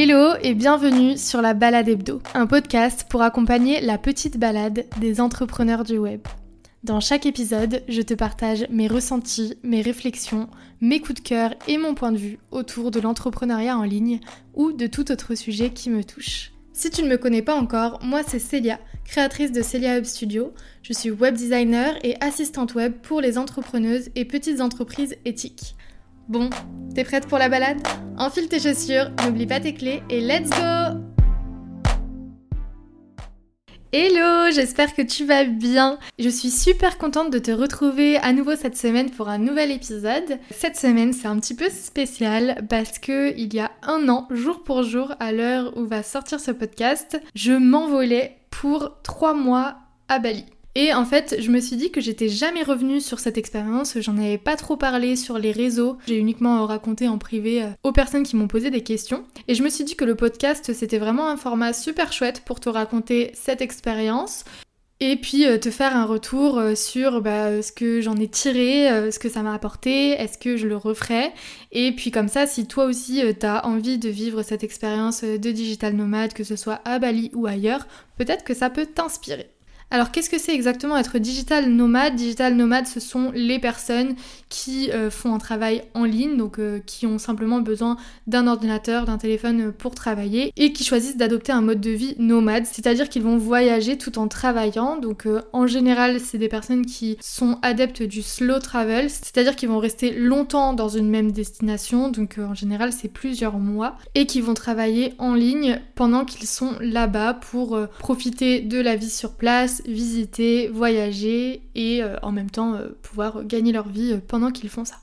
Hello et bienvenue sur la Balade Hebdo, un podcast pour accompagner la petite balade des entrepreneurs du web. Dans chaque épisode, je te partage mes ressentis, mes réflexions, mes coups de cœur et mon point de vue autour de l'entrepreneuriat en ligne ou de tout autre sujet qui me touche. Si tu ne me connais pas encore, moi c'est Célia, créatrice de Celia Hub Studio. Je suis web designer et assistante web pour les entrepreneuses et petites entreprises éthiques. Bon, t'es prête pour la balade? Enfile tes chaussures, n'oublie pas tes clés et let's go Hello, j'espère que tu vas bien. Je suis super contente de te retrouver à nouveau cette semaine pour un nouvel épisode. Cette semaine, c'est un petit peu spécial parce que il y a un an, jour pour jour, à l'heure où va sortir ce podcast, je m'envolais pour trois mois à Bali. Et en fait, je me suis dit que j'étais jamais revenue sur cette expérience, j'en avais pas trop parlé sur les réseaux, j'ai uniquement raconté en privé euh, aux personnes qui m'ont posé des questions. Et je me suis dit que le podcast, c'était vraiment un format super chouette pour te raconter cette expérience. Et puis euh, te faire un retour euh, sur bah, ce que j'en ai tiré, ce que ça m'a apporté, est-ce que je le referai? Et puis comme ça, si toi aussi t'as envie de vivre cette expérience de digital nomade, que ce soit à Bali ou ailleurs, peut-être que ça peut t'inspirer. Alors qu'est-ce que c'est exactement être digital nomade? Digital nomade, ce sont les personnes qui euh, font un travail en ligne, donc euh, qui ont simplement besoin d'un ordinateur, d'un téléphone pour travailler et qui choisissent d'adopter un mode de vie nomade, c'est-à-dire qu'ils vont voyager tout en travaillant. Donc euh, en général, c'est des personnes qui sont adeptes du slow travel, c'est-à-dire qu'ils vont rester longtemps dans une même destination, donc en général c'est plusieurs mois, et qui vont travailler en ligne pendant qu'ils sont là-bas pour profiter de la vie sur place visiter, voyager et euh, en même temps euh, pouvoir gagner leur vie euh, pendant qu'ils font ça.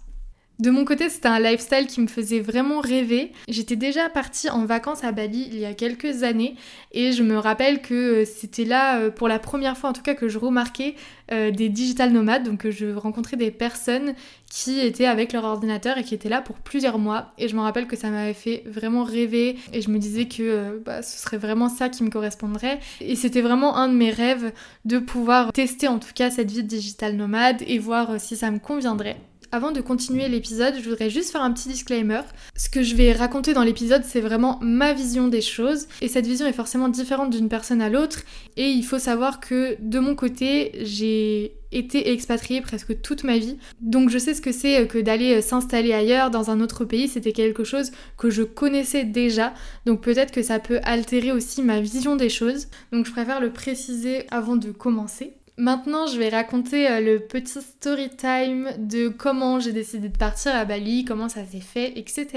De mon côté, c'était un lifestyle qui me faisait vraiment rêver. J'étais déjà partie en vacances à Bali il y a quelques années et je me rappelle que c'était là pour la première fois en tout cas que je remarquais des digital nomades, donc je rencontrais des personnes qui étaient avec leur ordinateur et qui étaient là pour plusieurs mois. Et je me rappelle que ça m'avait fait vraiment rêver et je me disais que bah, ce serait vraiment ça qui me correspondrait. Et c'était vraiment un de mes rêves de pouvoir tester en tout cas cette vie de digital nomade et voir si ça me conviendrait. Avant de continuer l'épisode, je voudrais juste faire un petit disclaimer. Ce que je vais raconter dans l'épisode, c'est vraiment ma vision des choses. Et cette vision est forcément différente d'une personne à l'autre. Et il faut savoir que de mon côté, j'ai été expatriée presque toute ma vie. Donc je sais ce que c'est que d'aller s'installer ailleurs dans un autre pays, c'était quelque chose que je connaissais déjà. Donc peut-être que ça peut altérer aussi ma vision des choses. Donc je préfère le préciser avant de commencer. Maintenant, je vais raconter euh, le petit story time de comment j'ai décidé de partir à Bali, comment ça s'est fait, etc.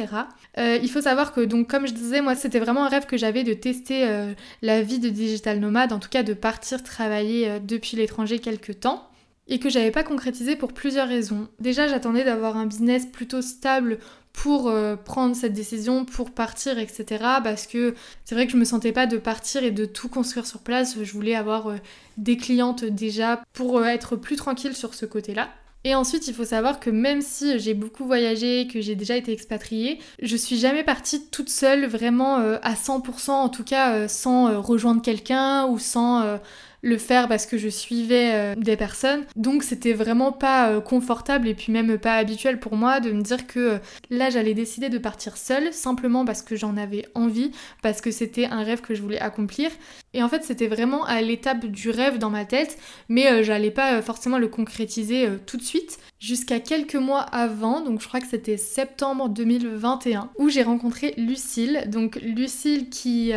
Euh, il faut savoir que, donc, comme je disais, moi, c'était vraiment un rêve que j'avais de tester euh, la vie de digital nomade, en tout cas de partir travailler depuis l'étranger quelques temps et que j'avais pas concrétisé pour plusieurs raisons. Déjà, j'attendais d'avoir un business plutôt stable pour euh, prendre cette décision, pour partir, etc. Parce que c'est vrai que je me sentais pas de partir et de tout construire sur place. Je voulais avoir euh, des clientes déjà pour euh, être plus tranquille sur ce côté-là. Et ensuite, il faut savoir que même si j'ai beaucoup voyagé, que j'ai déjà été expatriée, je suis jamais partie toute seule, vraiment à 100%, en tout cas sans rejoindre quelqu'un ou sans le faire parce que je suivais euh, des personnes. Donc c'était vraiment pas euh, confortable et puis même pas habituel pour moi de me dire que euh, là j'allais décider de partir seule simplement parce que j'en avais envie, parce que c'était un rêve que je voulais accomplir. Et en fait c'était vraiment à l'étape du rêve dans ma tête, mais j'allais pas forcément le concrétiser tout de suite jusqu'à quelques mois avant, donc je crois que c'était septembre 2021, où j'ai rencontré Lucille. Donc Lucille qui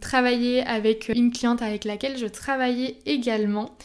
travaillait avec une cliente avec laquelle je travaillais également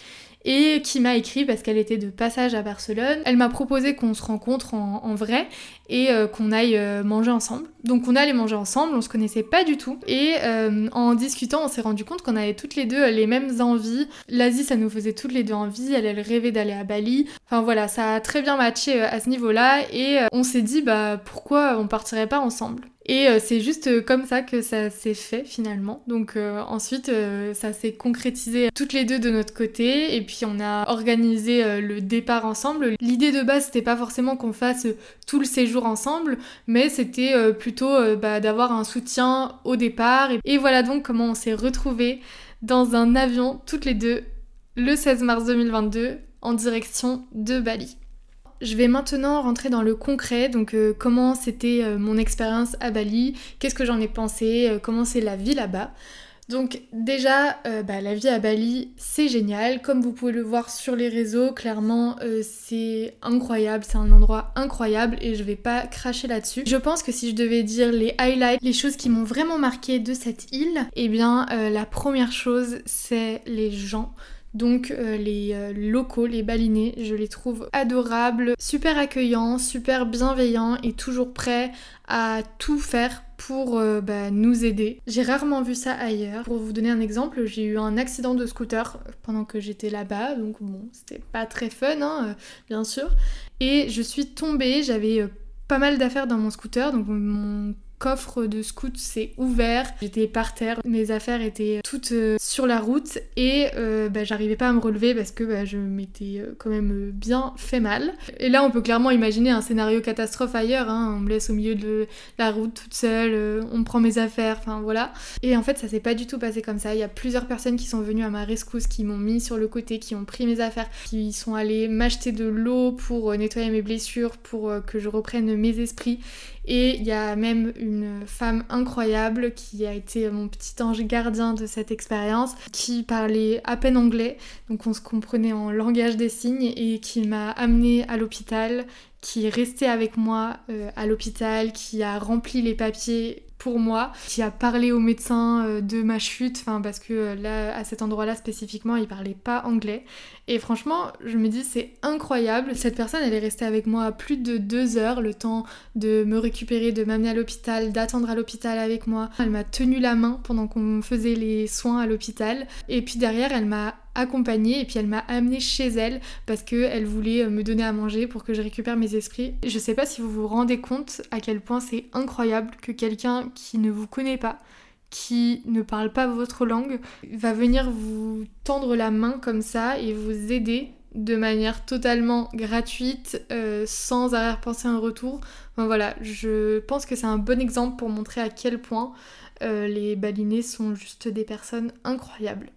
et qui m'a écrit parce qu'elle était de passage à Barcelone. Elle m'a proposé qu'on se rencontre en, vrai et euh, qu'on aille euh, manger ensemble. Donc on allait manger ensemble, on se connaissait pas du tout et euh, en discutant on s'est rendu compte qu'on avait toutes les deux les mêmes envies. L'Asie ça nous faisait toutes les deux envie, elle elle rêvait d'aller à Bali. Enfin voilà, ça a très bien matché à ce niveau-là et on s'est dit bah pourquoi on partirait pas ensemble? Et euh, c'est juste euh, comme ça que ça s'est fait finalement. Donc euh, ensuite, ça s'est concrétisé toutes les deux de notre côté. Et puis on a organisé le départ ensemble. L'idée de base, c'était pas forcément qu'on fasse tout le séjour ensemble, mais c'était plutôt bah, d'avoir un soutien au départ. Et voilà donc comment on s'est retrouvés dans un avion toutes les deux le 16 mars 2022 en direction de Bali. Je vais maintenant rentrer dans le concret, donc euh, comment c'était euh, mon expérience à Bali, qu'est-ce que j'en ai pensé, euh, comment c'est la vie là-bas? Donc déjà, bah, la vie à Bali, c'est génial. Comme vous pouvez le voir sur les réseaux, clairement, c'est incroyable, c'est un endroit incroyable et je vais pas cracher là-dessus. Je pense que si je devais dire les highlights, les choses qui m'ont vraiment marqué de cette île, eh bien, la première chose, c'est les gens. Donc euh, les euh, locaux, les balinés, je les trouve adorables, super accueillants, super bienveillants et toujours prêts à tout faire pour euh, bah, nous aider. J'ai rarement vu ça ailleurs. Pour vous donner un exemple, j'ai eu un accident de scooter pendant que j'étais là-bas, donc bon, c'était pas très fun, hein, bien sûr. Et je suis tombée, j'avais pas mal d'affaires dans mon scooter, donc mon coffre de scout s'est ouvert. J'étais par terre, mes affaires étaient toutes euh, sur la route et euh, bah, j'arrivais pas à me relever parce que bah, je m'étais euh, quand même bien fait mal. Et là, on peut clairement imaginer un scénario catastrophe ailleurs. Hein. On me laisse au milieu de la route toute seule, on prend mes affaires, enfin voilà. Et en fait, ça s'est pas du tout passé comme ça. Il y a plusieurs personnes qui sont venues à ma rescousse, qui m'ont mis sur le côté, qui ont pris mes affaires, qui sont allées m'acheter de l'eau pour nettoyer mes blessures, pour que je reprenne mes esprits. Et il y a même une femme incroyable qui a été mon petit ange gardien de cette expérience, qui parlait à peine anglais, donc on se comprenait en langage des signes, et qui m'a amenée à l'hôpital, qui est restée avec moi euh, à l'hôpital, qui a rempli les papiers pour moi, qui a parlé au médecin euh, de ma chute, enfin parce que euh, là, à cet endroit-là spécifiquement, il parlait pas anglais. Et franchement, je me dis c'est incroyable. Cette personne, elle est restée avec moi plus de deux heures, le temps de me récupérer, de m'amener à l'hôpital, d'attendre à l'hôpital avec moi. Elle m'a tenu la main pendant qu'on faisait les soins à l'hôpital. Et puis derrière, elle m'a accompagnée et puis elle m'a amenée chez elle parce qu'elle voulait euh, me donner à manger pour que je récupère mes esprits. Je sais pas si vous vous rendez compte à quel point c'est incroyable que quelqu'un qui ne vous connaît pas, qui ne parle pas votre langue, va venir vous tendre la main comme ça et vous aider de manière totalement gratuite, euh, sans arrière-pensée un retour. voilà, je pense que c'est un bon exemple pour montrer à quel point euh, les balinés sont juste des personnes incroyables.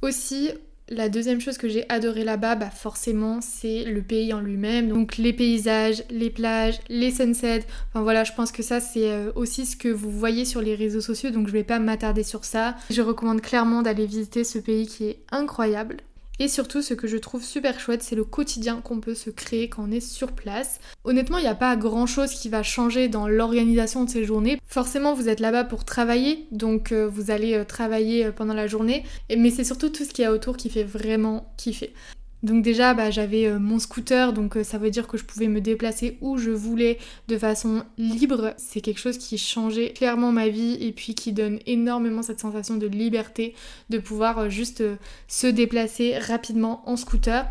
Aussi, la deuxième chose que j'ai adoré là-bas, bah forcément, c'est le pays en lui-même. Donc les paysages, les plages, les sunsets. Enfin voilà, je pense que ça c'est euh, aussi ce que vous voyez sur les réseaux sociaux, donc je vais pas m'attarder sur ça. Je recommande clairement d'aller visiter ce pays qui est incroyable. Et surtout, ce que je trouve super chouette, c'est le quotidien qu'on peut se créer quand on est sur place. Honnêtement, il n'y a pas grand chose qui va changer dans l'organisation de ces journées. Forcément, vous êtes là-bas pour travailler, donc euh, vous allez euh, travailler euh, pendant la journée. Mais c'est surtout tout ce qu'il y a autour qui fait vraiment kiffer. Donc déjà, bah, j'avais euh, mon scooter, donc euh, ça veut dire que je pouvais me déplacer où je voulais de façon libre. C'est quelque chose qui changeait clairement ma vie et puis qui donne énormément cette sensation de liberté, de pouvoir euh, juste se déplacer rapidement en scooter.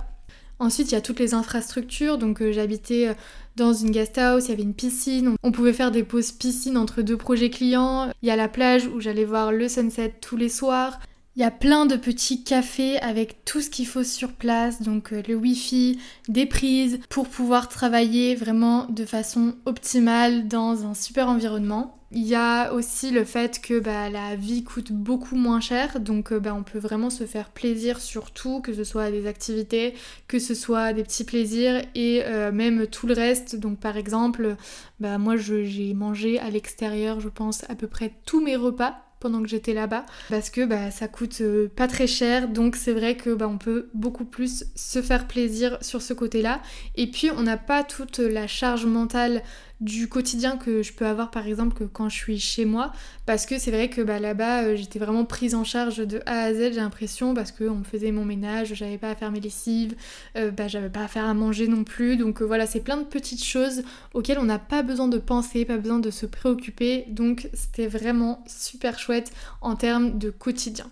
Ensuite, il y a toutes les infrastructures, donc j'habitais dans une guest house, il y avait une piscine, on pouvait faire des pauses piscine entre deux projets clients, il y a la plage où j'allais voir le sunset tous les soirs, il y a plein de petits cafés avec tout ce qu'il faut sur place, donc euh, le wifi, des prises pour pouvoir travailler vraiment de façon optimale dans un super environnement. Il y a aussi le fait que bah, la vie coûte beaucoup moins cher, donc euh, bah, on peut vraiment se faire plaisir sur tout, que ce soit des activités, que ce soit des petits plaisirs et euh, même tout le reste. Donc par exemple, bah, moi j'ai mangé à l'extérieur, je pense, à peu près tous mes repas pendant que j'étais là-bas parce que bah, ça coûte euh, pas très cher. Donc c'est vrai que bah, on peut beaucoup plus se faire plaisir sur ce côté-là. Et puis on n'a pas toute la charge mentale du quotidien que je peux avoir par exemple quand je suis chez moi. Parce que c'est vrai que bah, là-bas euh, j'étais vraiment prise en charge de A à Z j'ai l'impression parce qu'on me faisait mon ménage, j'avais pas à faire mes lessives, euh, bah, j'avais pas à faire à manger non plus. Donc euh, voilà c'est plein de petites choses auxquelles on n'a pas besoin de penser, pas besoin de se préoccuper. Donc c'était vraiment super chouette en termes de quotidien.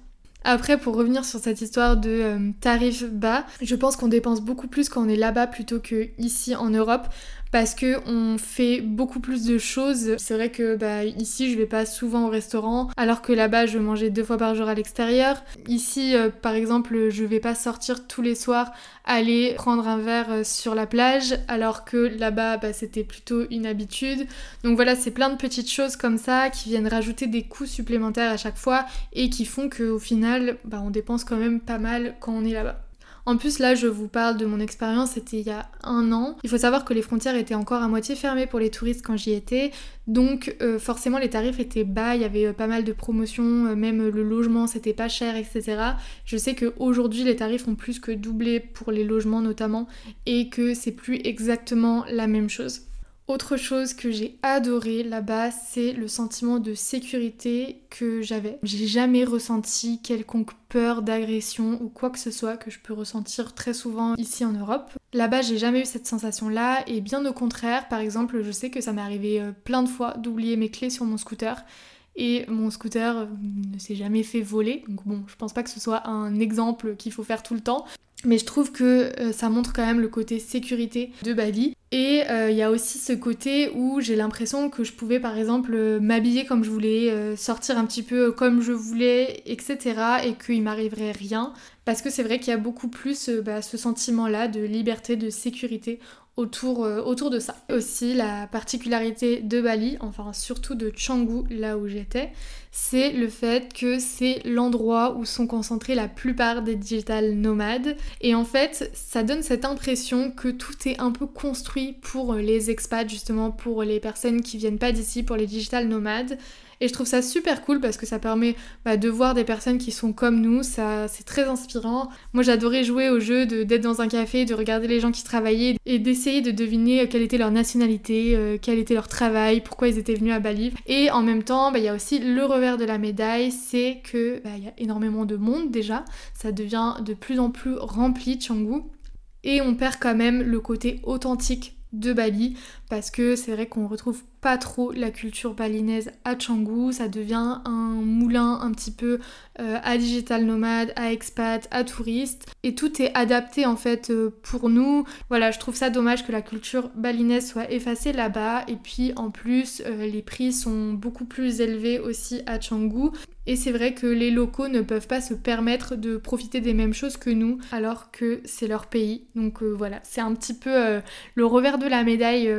Après, pour revenir sur cette histoire de tarifs bas, je pense qu'on dépense beaucoup plus quand on est là-bas plutôt que ici en Europe parce que on fait beaucoup plus de choses. C'est vrai que bah, ici je vais pas souvent au restaurant, alors que là-bas je mangeais deux fois par jour à l'extérieur. Ici, euh, par exemple, je vais pas sortir tous les soirs aller prendre un verre euh, sur la plage, alors que là-bas bah, c'était plutôt une habitude. Donc voilà, c'est plein de petites choses comme ça qui viennent rajouter des coûts supplémentaires à chaque fois et qui font qu'au final, bah, on dépense quand même pas mal quand on est là-bas. En plus, là, je vous parle de mon expérience, c'était il y a un an. Il faut savoir que les frontières étaient encore à moitié fermées pour les touristes quand j'y étais. Donc, euh, forcément, les tarifs étaient bas. Il y avait euh, pas mal de promotions, euh, même le logement, c'était pas cher, etc. Je sais qu'aujourd'hui, les tarifs ont plus que doublé pour les logements notamment et que c'est plus exactement la même chose. Autre chose que j'ai adoré là-bas, c'est le sentiment de sécurité que j'avais. J'ai jamais ressenti quelconque peur d'agression ou quoi que ce soit que je peux ressentir très souvent ici en Europe. Là-bas, j'ai jamais eu cette sensation-là et bien au contraire, par exemple, je sais que ça m'est arrivé euh, plein de fois d'oublier mes clés sur mon scooter et mon scooter euh, ne s'est jamais fait voler. Donc bon, je pense pas que ce soit un exemple qu'il faut faire tout le temps. Mais je trouve que euh, ça montre quand même le côté sécurité de Bali. Et il y a aussi ce côté où j'ai l'impression que je pouvais par exemple m'habiller comme je voulais, sortir un petit peu comme je voulais, etc. Et qu'il m'arriverait rien. Parce que c'est vrai qu'il y a beaucoup plus bah, ce sentiment-là de liberté, de sécurité autour, euh, autour de ça. Aussi, la particularité de Bali, enfin surtout de Canggu, là où j'étais, c'est le fait que c'est l'endroit où sont concentrés la plupart des digital nomades. Et en fait, ça donne cette impression que tout est un peu construit pour les expats, justement pour les personnes qui viennent pas d'ici, pour les digital nomades. Et je trouve ça super cool parce que ça permet bah, de voir des personnes qui sont comme nous, ça c'est très inspirant. Moi j'adorais jouer au jeu d'être dans un café, de regarder les gens qui travaillaient et d'essayer de deviner quelle était leur nationalité, euh, quel était leur travail, pourquoi ils étaient venus à Bali. Et en même temps, bah, il y a aussi le de la médaille, c'est que bah, il y a énormément de monde déjà, ça devient de plus en plus rempli Canggu. Et on perd quand même le côté authentique de Bali parce que c'est vrai qu'on retrouve pas trop la culture balinaise à Canggu, ça devient un moulin un petit peu euh, à digital nomade, à expat, à touriste et tout est adapté en fait euh, pour nous. Voilà, je trouve ça dommage que la culture balinaise soit effacée là-bas et puis en plus euh, les prix sont beaucoup plus élevés aussi à Canggu et c'est vrai que les locaux ne peuvent pas se permettre de profiter des mêmes choses que nous alors que c'est leur pays. Donc voilà, c'est un petit peu le revers de la médaille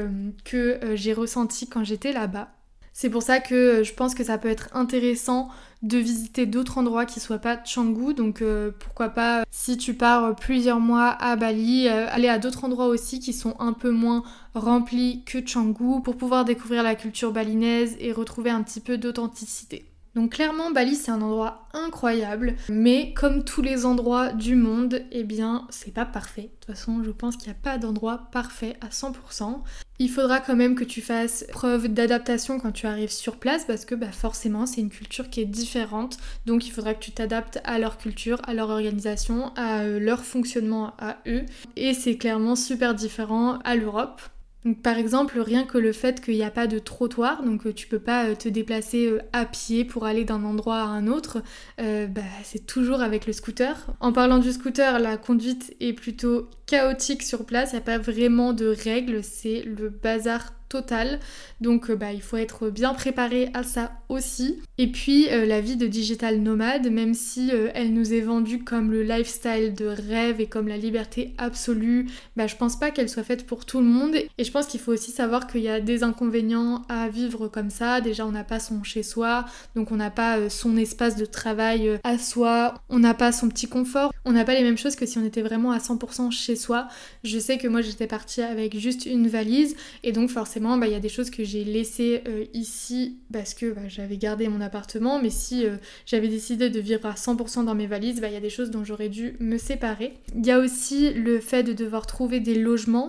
que j'ai ressenti quand j'étais là-bas. C'est pour ça que euh, je pense que ça peut être intéressant de visiter d'autres endroits qui soient pas Canggu. Donc euh, pourquoi pas si tu pars plusieurs mois à Bali, aller à d'autres endroits aussi qui sont un peu moins remplis que Canggu pour pouvoir découvrir la culture balinaise et retrouver un petit peu d'authenticité. Donc clairement Bali c'est un endroit incroyable, mais comme tous les endroits du monde, eh bien c'est pas parfait. De toute façon je pense qu'il n'y a pas d'endroit parfait à 100%. Il faudra quand même que tu fasses preuve d'adaptation quand tu arrives sur place parce que bah, forcément c'est une culture qui est différente. Donc il faudra que tu t'adaptes à leur culture, à leur organisation, à euh, leur fonctionnement à eux. Et c'est clairement super différent à l'Europe. Donc, par exemple, rien que le fait qu'il n'y a pas de trottoir, donc euh, tu peux pas euh, te déplacer euh, à pied pour aller d'un endroit à un autre, bah, c'est toujours avec le scooter. En parlant du scooter, la conduite est plutôt chaotique sur place, il n'y a pas vraiment de règles, c'est le bazar total. Donc bah, il faut être bien préparé à ça aussi. Et puis la vie de digital nomade, même si elle nous est vendue comme le lifestyle de rêve et comme la liberté absolue, bah, je pense pas qu'elle soit faite pour tout le monde. Et je pense qu'il faut aussi savoir qu'il y a des inconvénients à vivre comme ça. Déjà, on n'a pas son chez-soi, donc on n'a pas euh, son espace de travail euh, à soi, on n'a pas son petit confort. On n'a pas les mêmes choses que si on était vraiment à 100% chez soi. Je sais que moi, j'étais partie avec juste une valise, et donc forcément, bah, il y a des choses que j'ai laissées euh, ici parce que bah, j'avais gardé mon appartement, mais si j'avais décidé de vivre à 100% dans mes valises, bah, il y a des choses dont j'aurais dû me séparer. Il y a aussi le fait de devoir trouver des logements.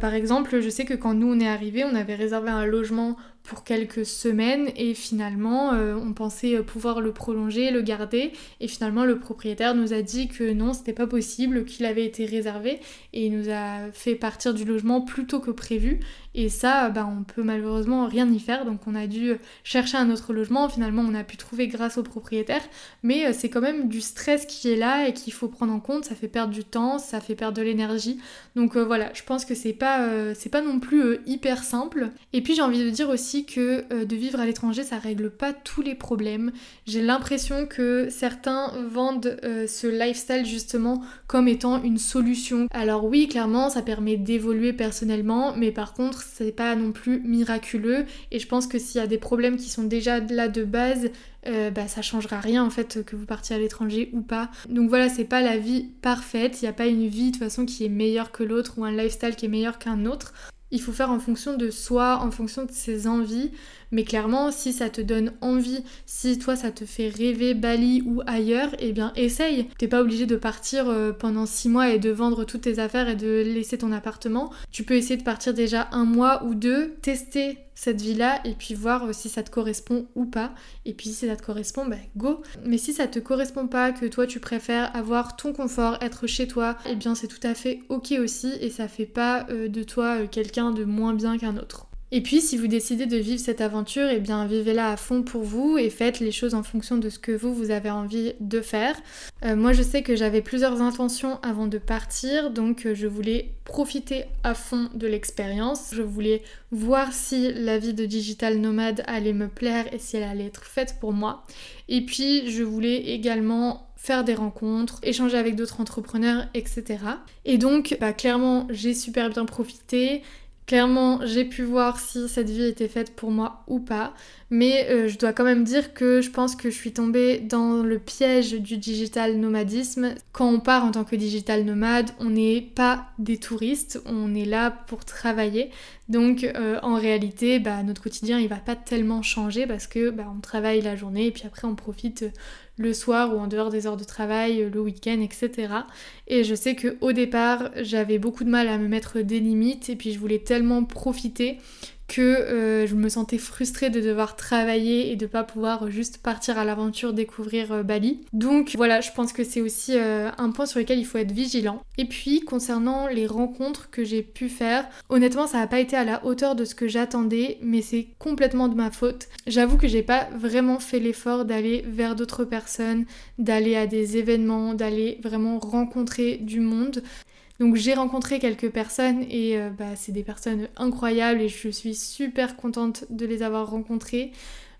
par exemple, je sais que quand nous on est arrivé, on avait réservé un logement pour quelques semaines et finalement euh, on pensait pouvoir le prolonger, le garder. Et finalement le propriétaire nous a dit que non c'était pas possible, qu'il avait été réservé et il nous a fait partir du logement plus tôt que prévu. Et ça bah, on peut malheureusement rien y faire. Donc on a dû chercher un autre logement, finalement on a pu trouver grâce au propriétaire. Mais euh, c'est quand même du stress qui est là et qu'il faut prendre en compte, ça fait perdre du temps, ça fait perdre de l'énergie. Donc euh, voilà je pense que c'est pas, c'est pas non plus hyper simple. Et puis j'ai envie de dire aussi que euh, de vivre à l'étranger, ça règle pas tous les problèmes. J'ai l'impression que certains vendent euh, ce lifestyle justement comme étant une solution. Alors oui, clairement, ça permet d'évoluer personnellement, mais par contre, c'est pas non plus miraculeux. Et je pense que s'il y a des problèmes qui sont déjà là de base, euh, bah, ça changera rien en fait que vous partiez à l'étranger ou pas. Donc voilà, c'est pas la vie parfaite, il n'y a pas une vie de toute façon qui est meilleure que l'autre ou un lifestyle qui est meilleur qu'un autre. Il faut faire en fonction de soi, en fonction de ses envies. Mais clairement, si ça te donne envie, si toi ça te fait rêver Bali ou ailleurs, eh bien essaye. T'es pas obligé de partir euh, pendant 6 mois et de vendre toutes tes affaires et de laisser ton appartement. Tu peux essayer de partir déjà un mois ou deux, tester cette vie-là et puis voir euh, si ça te correspond ou pas. Et puis si ça te correspond, bah go. Mais si ça te correspond pas, que toi tu préfères avoir ton confort, être chez toi, eh bien c'est tout à fait ok aussi et ça fait pas euh, de toi quelqu'un de moins bien qu'un autre. Et puis si vous décidez de vivre cette aventure, eh bien vivez-la à fond pour vous et faites les choses en fonction de ce que vous, vous avez envie de faire. Euh, moi je sais que j'avais plusieurs intentions avant de partir, donc euh, je voulais profiter à fond de l'expérience. Je voulais voir si la vie de digital nomade allait me plaire et si elle allait être faite pour moi. Et puis je voulais également faire des rencontres, échanger avec d'autres entrepreneurs, etc. Et donc, bah, clairement, j'ai super bien profité. Clairement, j'ai pu voir si cette vie était faite pour moi ou pas, mais euh, je dois quand même dire que je pense que je suis tombée dans le piège du digital nomadisme. Quand on part en tant que digital nomade, on n'est pas des touristes, on est là pour travailler. Donc euh, en réalité, bah, notre quotidien il va pas tellement changer parce que bah, on travaille la journée et puis après on profite le soir ou en dehors des heures de travail, le week-end, etc. Et je sais que au départ, j'avais beaucoup de mal à me mettre des limites et puis je voulais tellement profiter que euh, je me sentais frustrée de devoir travailler et de pas pouvoir juste partir à l'aventure découvrir euh, Bali. Donc voilà, je pense que c'est aussi euh, un point sur lequel il faut être vigilant. Et puis concernant les rencontres que j'ai pu faire, honnêtement ça n'a pas été à la hauteur de ce que j'attendais, mais c'est complètement de ma faute. J'avoue que j'ai pas vraiment fait l'effort d'aller vers d'autres personnes, d'aller à des événements, d'aller vraiment rencontrer du monde. Donc j'ai rencontré quelques personnes et euh, bah, c'est des personnes incroyables et je suis super contente de les avoir rencontrées.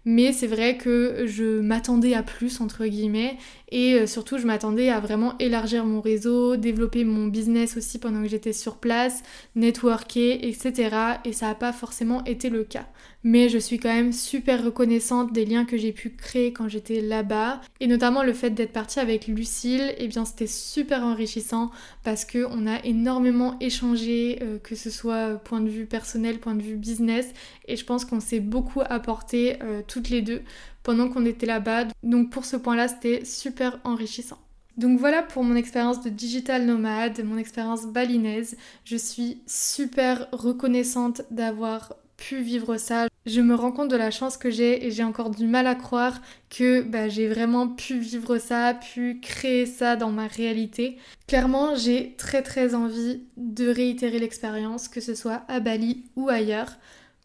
Mais c'est vrai que je m'attendais à plus, entre guillemets, et euh, surtout je m'attendais à vraiment élargir mon réseau, développer mon business aussi pendant que j'étais sur place, networker, etc. Et ça n'a pas forcément été le cas mais je suis quand même super reconnaissante des liens que j'ai pu créer quand j'étais là-bas et notamment le fait d'être partie avec Lucille, et eh bien c'était super enrichissant parce que on a énormément échangé euh, que ce soit point de vue personnel, point de vue business et je pense qu'on s'est beaucoup apporté euh, toutes les deux pendant qu'on était là-bas. Donc pour ce point-là, c'était super enrichissant. Donc voilà pour mon expérience de digital nomade, mon expérience balinaise. Je suis super reconnaissante d'avoir pu vivre ça. Je me rends compte de la chance que j'ai et j'ai encore du mal à croire que bah, j'ai vraiment pu vivre ça, pu créer ça dans ma réalité. Clairement, j'ai très très envie de réitérer l'expérience, que ce soit à Bali ou ailleurs.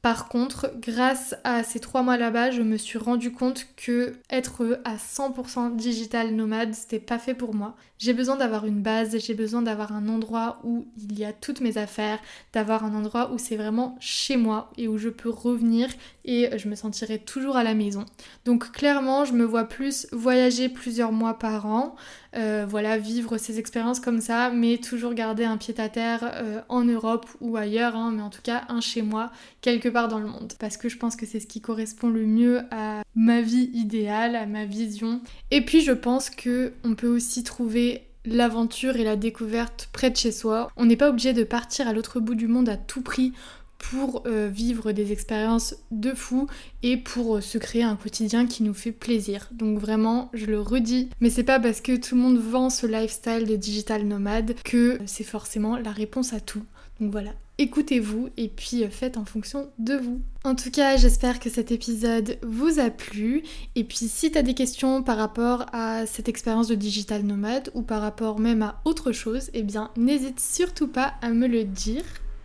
Par contre, grâce à ces trois mois là-bas, je me suis rendu compte que être à 100% digital nomade, c'était pas fait pour moi. J'ai besoin d'avoir une base, j'ai besoin d'avoir un endroit où il y a toutes mes affaires, d'avoir un endroit où c'est vraiment chez moi et où je peux revenir et je me sentirai toujours à la maison. Donc clairement, je me vois plus voyager plusieurs mois par an, euh, voilà, vivre ces expériences comme ça, mais toujours garder un pied à terre euh, en Europe ou ailleurs, hein, mais en tout cas un chez moi, quelque dans le monde. Parce que je pense que c'est ce qui correspond le mieux à ma vie idéale, à ma vision. Et puis je pense que on peut aussi trouver l'aventure et la découverte près de chez soi. On n'est pas obligé de partir à l'autre bout du monde à tout prix pour euh, vivre des expériences de fou et pour euh, se créer un quotidien qui nous fait plaisir. Donc vraiment, je le redis, mais c'est pas parce que tout le monde vend ce lifestyle de digital nomade que c'est forcément la réponse à tout. Donc voilà, écoutez-vous et puis euh, faites en fonction de vous. En tout cas, j'espère que cet épisode vous a plu. Et puis si t'as des questions par rapport à cette expérience de digital nomade ou par rapport même à autre chose, eh bien n'hésite surtout pas à me le dire.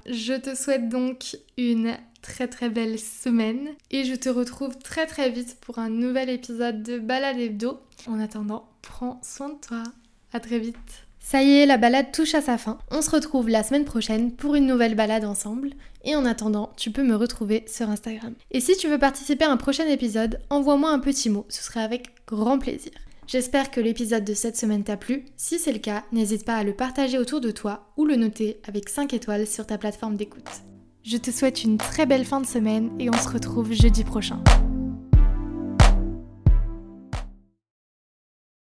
Je te souhaite donc une très très belle semaine et je te retrouve très très vite pour un nouvel épisode de Balade Hebdo. En attendant, prends soin de toi. À très vite. Ça y est, la balade touche à sa fin. On se retrouve la semaine prochaine pour une nouvelle balade ensemble. Et en attendant, tu peux me retrouver sur Instagram. Et si tu veux participer à un prochain épisode, envoie-moi un petit mot, ce serait avec grand plaisir. J'espère que l'épisode de cette semaine t'a plu. Si c'est le cas, n'hésite pas à le partager autour de toi ou le noter avec 5 étoiles sur ta plateforme d'écoute. Je te souhaite une très belle fin de semaine et on se retrouve jeudi prochain.